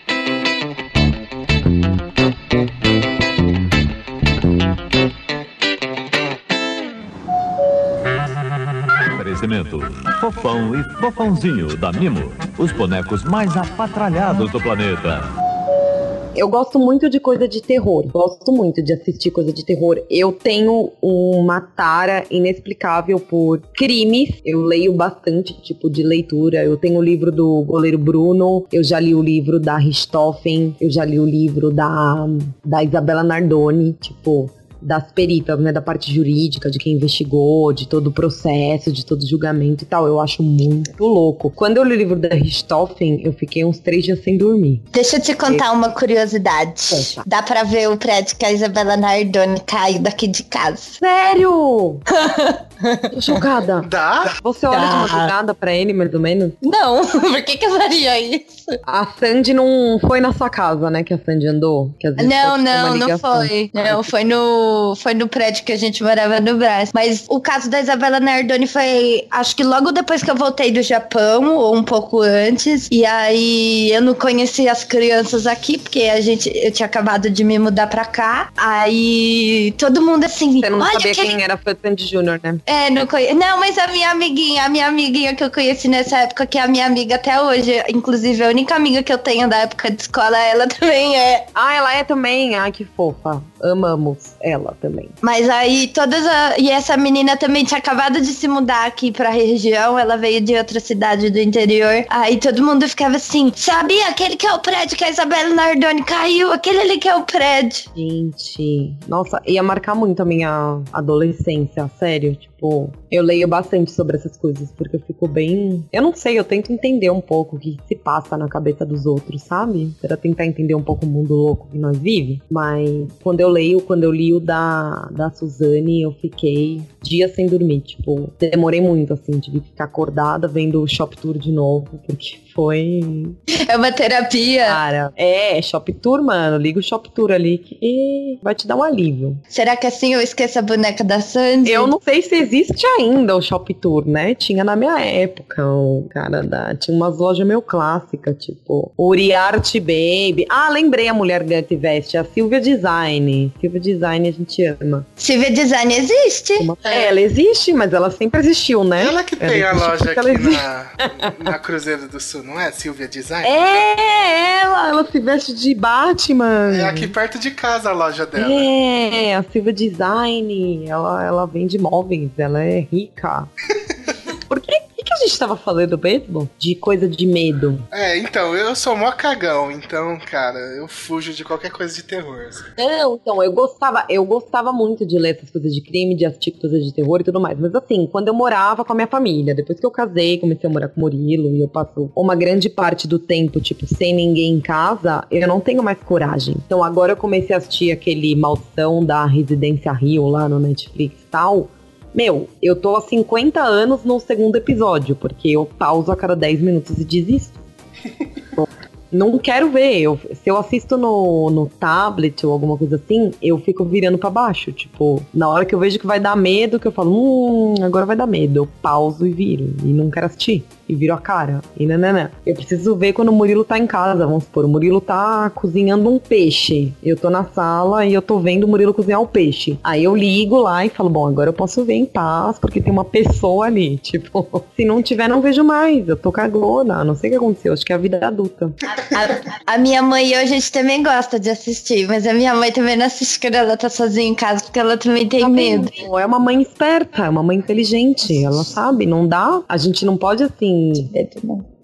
Oferecimento: Fofão e Fofãozinho da Mimo. Os bonecos mais apatralhados do planeta. Eu gosto muito de coisa de terror. Gosto muito de assistir coisa de terror. Eu tenho uma tara inexplicável por crimes. Eu leio bastante tipo de leitura. Eu tenho o livro do goleiro Bruno. Eu já li o livro da Richthofen. Eu já li o livro da, da Isabela Nardoni. Tipo, das peritas, né, da parte jurídica, de quem investigou, de todo o processo, de todo o julgamento e tal. Eu acho muito louco. Quando eu li o livro da Richthofen, eu fiquei uns três dias sem dormir. Deixa eu te contar uma curiosidade. Dá pra ver o prédio que a Isabela Nardoni caiu daqui de casa. Sério? Tô chocada. Dá? Você olha de Dá. madrugada pra ele, mais ou menos? Não, por que que eu faria isso? A Sandy não foi na sua casa, né, que a Sandy andou? Não, não, não foi. Não, foi no, foi no prédio que a gente morava no Brás. Mas o caso da Isabela Nardoni foi, acho que logo depois que eu voltei do Japão, ou um pouco antes. E aí eu não conheci as crianças aqui, porque a gente, eu tinha acabado de me mudar pra cá. Aí todo mundo assim, Você não olha sabia aquele quem era foi a Sandy Júnior, né? É, não conhe... Não, mas a minha amiguinha, a minha amiguinha que eu conheci nessa época, que é a minha amiga até hoje, inclusive a única amiga que eu tenho da época de escola, ela também é. Ah, ela é também. Ai, que fofa. Amamos ela também. Mas aí todas a... E essa menina também tinha acabado de se mudar aqui pra região, ela veio de outra cidade do interior. Aí todo mundo ficava assim, sabia aquele que é o prédio que a Isabela Nardoni caiu? Aquele ali que é o prédio. Gente, nossa, ia marcar muito a minha adolescência, sério. Tipo, eu leio bastante sobre essas coisas, porque eu fico bem. Eu não sei, eu tento entender um pouco o que se passa na cabeça dos outros, sabe? Pra tentar entender um pouco o mundo louco que nós vive. Mas quando eu leio, quando eu li o da, da Suzane, eu fiquei dias sem dormir. Tipo, demorei muito, assim, tive que ficar acordada vendo o Shop Tour de novo, porque foi. É uma terapia. Cara, é, Shop Tour, mano. Liga o Shop Tour ali que vai te dar um alívio. Será que assim eu esqueço a boneca da Sandy? Eu não sei se existe ainda o Shop Tour, né? Tinha na minha época, o cara da. Tinha umas lojas meio clássicas, tipo Uriarte Baby. Ah, lembrei a mulher Gante Veste, a Silvia Design. Silvia Design a gente ama. Silvia Design existe. É, ela existe, mas ela sempre existiu, né? Ela que tem a loja aqui na, na Cruzeiro do Sul, não é? Silvia Design? É, ela, ela se veste de Batman. É aqui perto de casa a loja dela. É, a Silvia Design, ela, ela vende móveis, ela é rica. Por que, que, a gente tava falando mesmo? De coisa de medo. É, então, eu sou mó cagão, então, cara, eu fujo de qualquer coisa de terror. assim. Não, então, eu gostava, eu gostava muito de ler essas coisas de crime, de assistir coisas de terror e tudo mais. Mas assim, quando eu morava com a minha família, depois que eu casei, comecei a morar com o Murilo e eu passo uma grande parte do tempo, tipo, sem ninguém em casa, eu não tenho mais coragem. Então agora eu comecei a assistir aquele Maldição da Residência Rio lá no Netflix e tal. Meu, eu tô há 50 anos no segundo episódio, porque eu pauso a cada 10 minutos e desisto. Não quero ver. Eu, se eu assisto no, no tablet ou alguma coisa assim, eu fico virando pra baixo. Tipo, na hora que eu vejo que vai dar medo, que eu falo, hum, agora vai dar medo. Eu pauso e viro. E não quero assistir. E viro a cara. E nananã. Eu preciso ver quando o Murilo tá em casa, vamos supor. O Murilo tá cozinhando um peixe. Eu tô na sala e eu tô vendo o Murilo cozinhar o peixe. Aí eu ligo lá e falo, bom, agora eu posso ver em paz, porque tem uma pessoa ali. Tipo, se não tiver, não vejo mais. Eu tô cagona. Não sei o que aconteceu. Acho que é a vida adulta. A, a minha mãe e eu, a gente também gosta de assistir, mas a minha mãe também não assiste quando ela tá sozinha em casa, porque ela também tem medo. É uma mãe esperta, é uma mãe inteligente. Ela sabe, não dá. A gente não pode assim.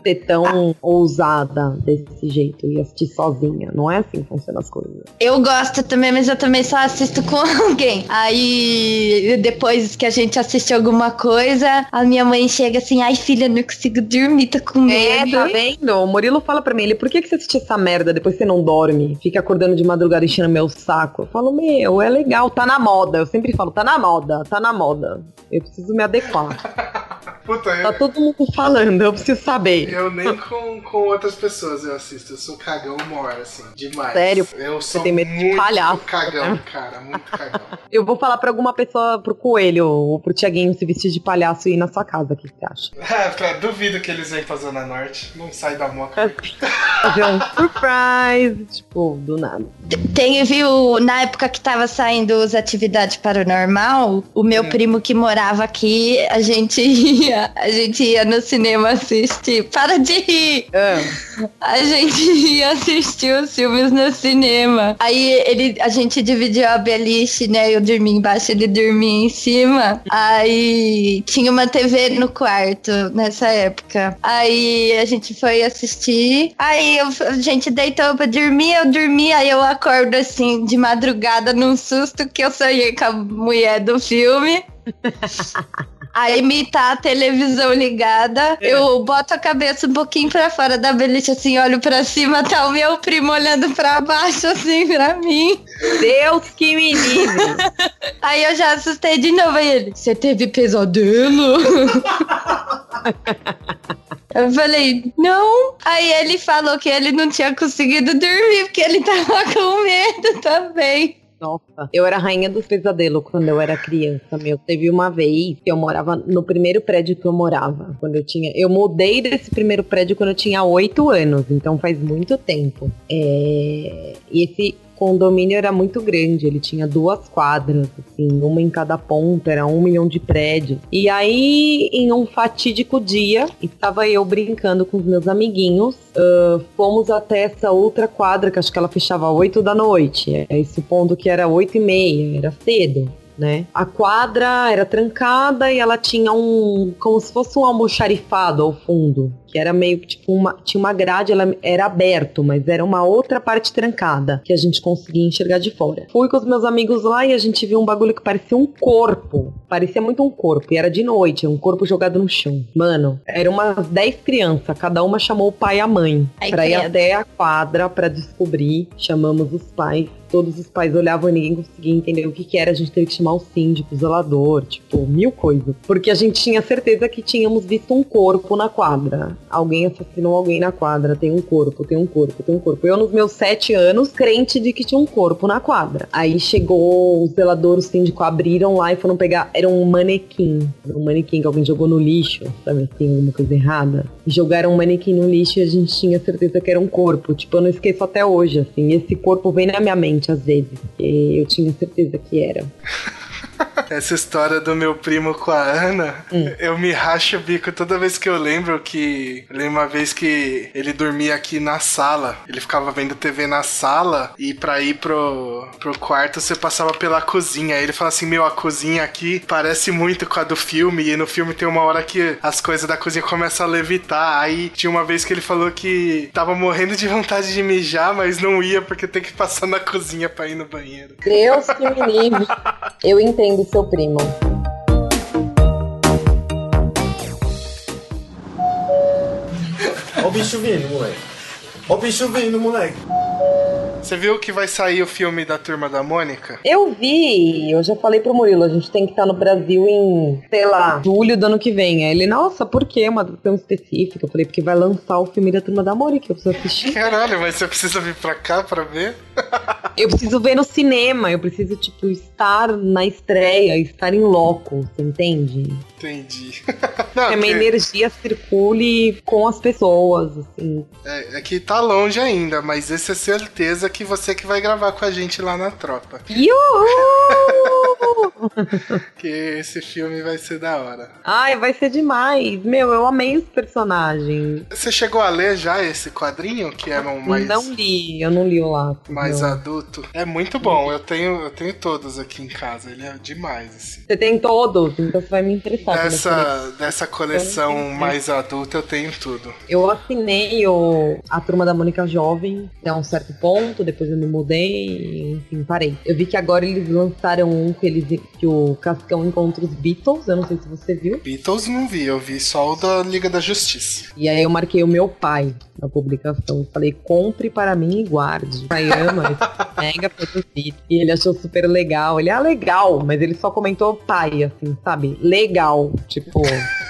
Ser tão ousada desse jeito e assistir sozinha. Não é assim que funcionam as coisas. Eu gosto também, mas eu também só assisto com alguém. Aí, depois que a gente assiste alguma coisa, a minha mãe chega assim, ai filha, não consigo dormir, tô com É, medo. tá vendo? O Murilo fala pra mim, ele, por que, que você assiste essa merda depois você não dorme? Fica acordando de madrugada enchendo meu saco. Eu falo, meu, é legal, tá na moda. Eu sempre falo, tá na moda, tá na moda. Eu preciso me adequar. Puta, eu, Tá todo mundo falando, eu preciso saber. eu nem com, com outras pessoas eu assisto. Eu sou cagão uma hora, assim, demais. Sério? Eu Você sou tem medo de muito palhaço, cagão, cara. Muito cagão. Eu vou falar pra alguma pessoa, pro Coelho ou pro Tiaguinho se vestir de palhaço e ir na sua casa, o que você acha? Cara, duvido que eles venham pra Zona Norte. Não sai da moca. Fazer um surprise, tipo, do nada. Tem, viu, na época que tava saindo as atividades paranormal, o meu primo que morava aqui, a gente ia, a gente ia no cinema assistir. Para de rir! A gente ia assistir os filmes no cinema. Aí ele, a gente dividiu a beliche, né? Eu dormi embaixo, ele dormia em cima. Aí tinha uma TV no quarto nessa época. Aí a gente foi assistir. Aí eu- a gente deitou pra dormir, eu dormi, aí eu acordo assim de madrugada num susto que eu sonhei com a mulher do filme. Aí me tá a televisão ligada, eu boto a cabeça um pouquinho pra fora da beliche, assim, olho pra cima, tá o meu primo olhando pra baixo, assim, pra mim. Deus que me livre! Aí eu já assustei de novo, aí ele, você teve pesadelo? Eu falei, não. Aí ele falou que ele não tinha conseguido dormir, porque ele tava com medo também. Nossa, eu era rainha dos pesadelos quando eu era criança, meu. Teve uma vez que eu morava no primeiro prédio que eu morava. Quando eu tinha. Eu mudei desse primeiro prédio quando eu tinha oito anos, então faz muito tempo. É, E esse condomínio era muito grande, ele tinha duas quadras, assim, uma em cada ponta, era um milhão de prédios. E aí, em um fatídico dia, estava eu brincando com os meus amiguinhos. ah, fomos até essa outra quadra, que acho que ela fechava às 8 da noite. É, supondo que era 8 e meia, era cedo. Né? A quadra era trancada e ela tinha um. como se fosse um almoxarifado ao fundo. Que era meio que tipo uma. Tinha uma grade, ela era aberto, mas era uma outra parte trancada que a gente conseguia enxergar de fora. Fui com os meus amigos lá e a gente viu um bagulho que parecia um corpo. Parecia muito um corpo. E era de noite, um corpo jogado no chão. Mano, eram umas 10 crianças, cada uma chamou o pai e a mãe. Ai, pra ir até a quadra pra descobrir. Chamamos os pais. Todos os pais olhavam e ninguém conseguia entender o que, que era. A gente teve que chamar o síndico, o zelador, tipo, mil coisas. Porque a gente tinha certeza que tínhamos visto um corpo na quadra. Alguém assassinou alguém na quadra. Tem um corpo, tem um corpo, tem um corpo. Eu, nos meus sete anos, crente de que tinha um corpo na quadra. Aí chegou o zelador, o síndico abriram lá e foram pegar. Era um manequim. Um manequim que alguém jogou no lixo, sabe assim, alguma coisa errada. E jogaram um manequim no lixo e a gente tinha certeza que era um corpo. Tipo, eu não esqueço até hoje, assim. Esse corpo vem na minha mente às vezes. E eu tinha certeza que era. Essa história do meu primo com a Ana, Hum. eu me racho o bico toda vez que eu lembro que. Eu lembro uma vez que ele dormia aqui na sala. Ele ficava vendo TV na sala e pra ir pro, pro quarto você passava pela cozinha. Aí ele fala assim: Meu, a cozinha aqui parece muito com a do filme. E no filme tem uma hora que as coisas da cozinha começam a levitar. Aí tinha uma vez que ele falou que tava morrendo de vontade de mijar, mas não ia porque tem que passar na cozinha pra ir no banheiro. Deus que me livre. Eu entendo seu primo. Ó o bicho vindo, moleque. Ó o bicho vindo, moleque. Você viu que vai sair o filme da Turma da Mônica? Eu vi, eu já falei pro Murilo, a gente tem que estar no Brasil em, sei lá, julho do ano que vem. Aí ele, nossa, por que uma tão específica? Eu falei, porque vai lançar o filme da Turma da Mônica, eu preciso assistir. Caralho, mas você precisa vir pra cá pra ver? Eu preciso ver no cinema, eu preciso, tipo, estar na estreia, estar em loco, você entende? Entendi. que a minha porque- energia circule com as pessoas, assim. É, é que tá longe ainda, mas esse é certeza que você que vai gravar com a gente lá na tropa. Que esse filme vai ser da hora. Ai, vai ser demais. Meu, eu amei os personagens. Você chegou a ler já esse quadrinho que era um mais, Não li, eu não li o lá. mais adulto? É muito bom. Eu tenho, eu tenho todos aqui em casa. Ele é demais, assim. Você tem todos, então você vai me interessar. Dessa, dessa coleção mais adulta eu tenho tudo. Eu assinei o, a turma da Mônica Jovem até um certo ponto, depois eu me mudei, enfim, parei. Eu vi que agora eles lançaram um que, eles, que o Cascão encontra os Beatles, eu não sei se você viu. Beatles não vi, eu vi só o da Liga da Justiça. E aí eu marquei o meu pai na publicação. Falei, compre para mim e guarde. O pai ama mega produzido. E ele achou super legal. Ele, ah, legal, mas ele só comentou pai, assim, sabe? Legal. Tipo,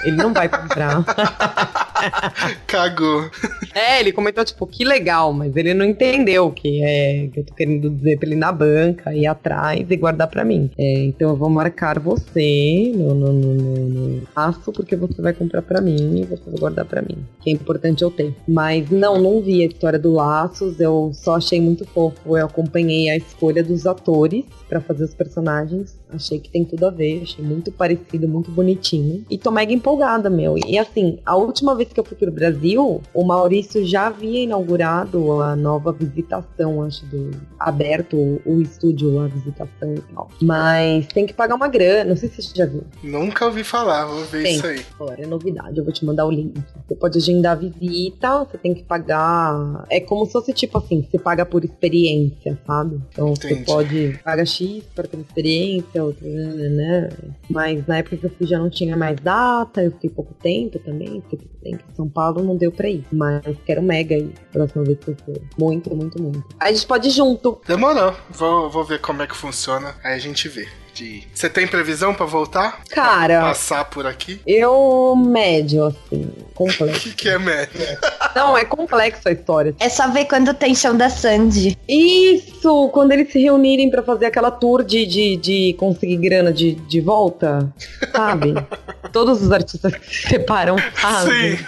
ele não vai comprar. Cagou. É, ele comentou, tipo, que legal, mas ele não entendeu que é que eu tô querendo dizer pra ele ir na banca, ir atrás e guardar pra mim. É, então eu vou marcar você no, no, no, no, no porque você vai comprar pra mim e você vai guardar pra mim. Que é importante eu ter. Mas não, não vi a história do Laços, eu só achei muito fofo. Eu acompanhei a escolha dos atores pra fazer os personagens. Achei que tem tudo a ver, achei muito parecido, muito bonitinho. E tô mega empolgada, meu. E assim, a última vez que eu fui pro Brasil, o Maurício já havia inaugurado a nova visitação, acho, do aberto o, estúdio, a visitação e tal. Mas tem que pagar uma grana, não sei se você já viu. Nunca ouvi falar, vou ver Tem. isso aí. Agora é novidade, eu vou te mandar o link. Você pode agendar a visita, você tem que pagar. É como se fosse tipo assim, você paga por experiência, sabe? Então você Entendi. pode paga X para ter experiência, outra, né? Mas na época que eu fui já não tinha mais data, eu fiquei pouco tempo também, fiquei pouco tempo em São Paulo, não deu pra ir. Mas quero mega aí, próxima vez que eu for. Muito, muito, muito. Aí a gente pode ir junto. Demorou. Vou, vou ver como é que funciona. Aí a gente vê. De... Você tem previsão pra voltar? Cara. Passar por aqui? Eu médio, assim, O complexo. que, que é médio? Não, é complexo a história. É só ver quando tem show da Sandy. Isso! Quando eles se reunirem pra fazer aquela tour de, de, de conseguir grana de, de volta, sabe? Todos os artistas que se separam fazem. Sim.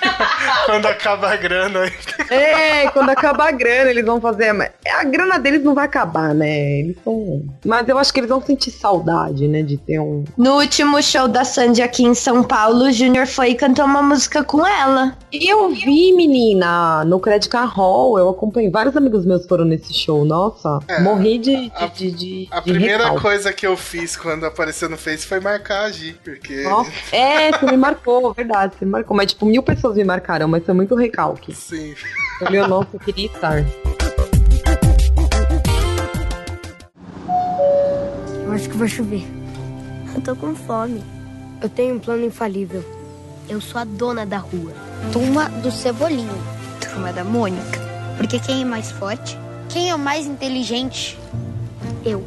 Quando acaba a grana. aí- É, quando acabar a grana, eles vão fazer. mas A grana deles não vai acabar, né? Eles são. Mas eu acho que eles vão sentir saudade, né? De ter um. No último show da Sandy aqui em São Paulo, o Júnior foi e cantou uma música com ela. Eu vi, menina, no Credit Card Hall, eu acompanhei. Vários amigos meus foram nesse show. Nossa, É, morri de. de, de, de A de primeira recalque. coisa que eu fiz quando apareceu no Face foi marcar a Gi, porque. Nossa, é, você me marcou, verdade, você me marcou. Mas, tipo, mil pessoas me marcaram, mas foi muito recalque. Sim. Eu falei, nossa, eu queria estar. Eu acho que vai chover. Eu tô com fome. Eu tenho um plano infalível. Eu sou a dona da rua. Turma do Cebolinho. Turma da Mônica. Porque quem é mais forte? Quem é o mais inteligente? Eu.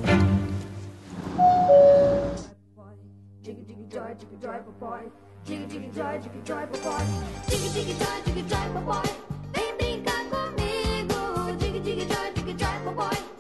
Vem brincar comigo. Dig, dig, joy, dig, joy, boy.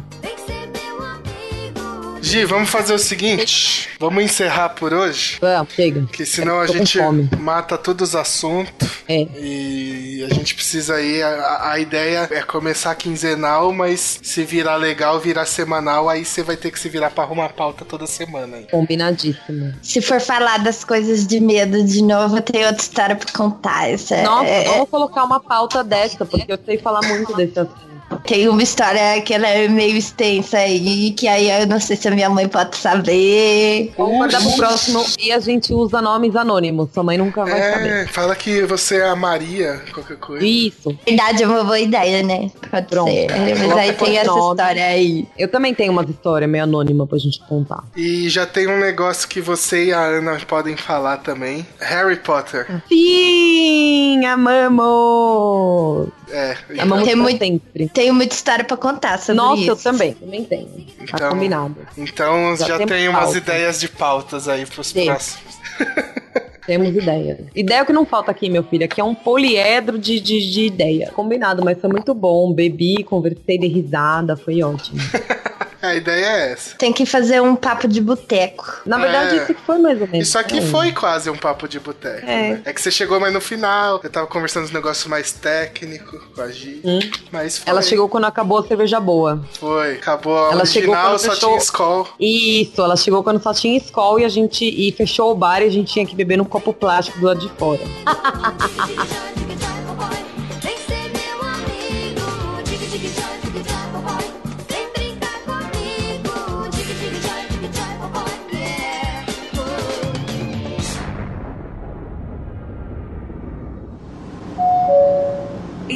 Gi, vamos fazer o seguinte. Vamos encerrar por hoje. Vamos, chega. Que senão a gente fome. mata todos os assuntos. É. E a gente precisa aí. A, a ideia é começar quinzenal, mas se virar legal, virar semanal, aí você vai ter que se virar pra arrumar pauta toda semana. Aí. Combinadíssimo. Se for falar das coisas de medo de novo, tem outra história pra contar. Essa é- Nossa, é- vamos colocar uma pauta dessa, porque eu sei falar muito desse assunto. Tem uma história que ela é meio extensa aí, que aí eu não sei se a minha mãe pode saber. Vamos mandar pro próximo e a gente usa nomes anônimos. Sua mãe nunca vai saber. É, fala que você é a Maria, qualquer coisa. Isso. Verdade, é uma boa ideia, né? Pode Pronto. ser. É, Mas aí tem essa nome. história aí. Eu também tenho umas histórias meio anônimas pra gente contar. E já tem um negócio que você e a Ana podem falar também. Harry Potter. Sim, amamos! É, Amamos Tem muito- sempre. Tenho muita história pra contar sobre Nossa, isso. eu também. Também tenho. Tá Então- combinado. Então já, Já temos tem umas pauta. ideias de pautas aí pros Sim. próximos. Temos ideias. Ideia que não falta aqui, meu filho. Aqui é um poliedro de, de, de ideia. Combinado, mas foi muito bom. Bebi, conversei, dei risada. Foi ótimo. É A ideia é essa. Tem que fazer um papo de boteco. Na verdade, É. isso foi mais ou menos. Isso aqui É. foi quase um papo de boteco. É. né? É que você chegou mais no final, eu tava conversando uns negócios mais técnicos com a Gi. Hum. Mas foi. Ela chegou quando acabou a cerveja boa. Foi, acabou a Ela chegou original, quando só fechou- tinha Skol. Isso, ela chegou quando só tinha Skol e a gente e fechou o bar e a gente tinha que beber num copo plástico do lado de fora.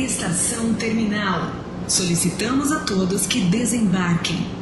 Estação Terminal. Solicitamos a todos que desembarquem.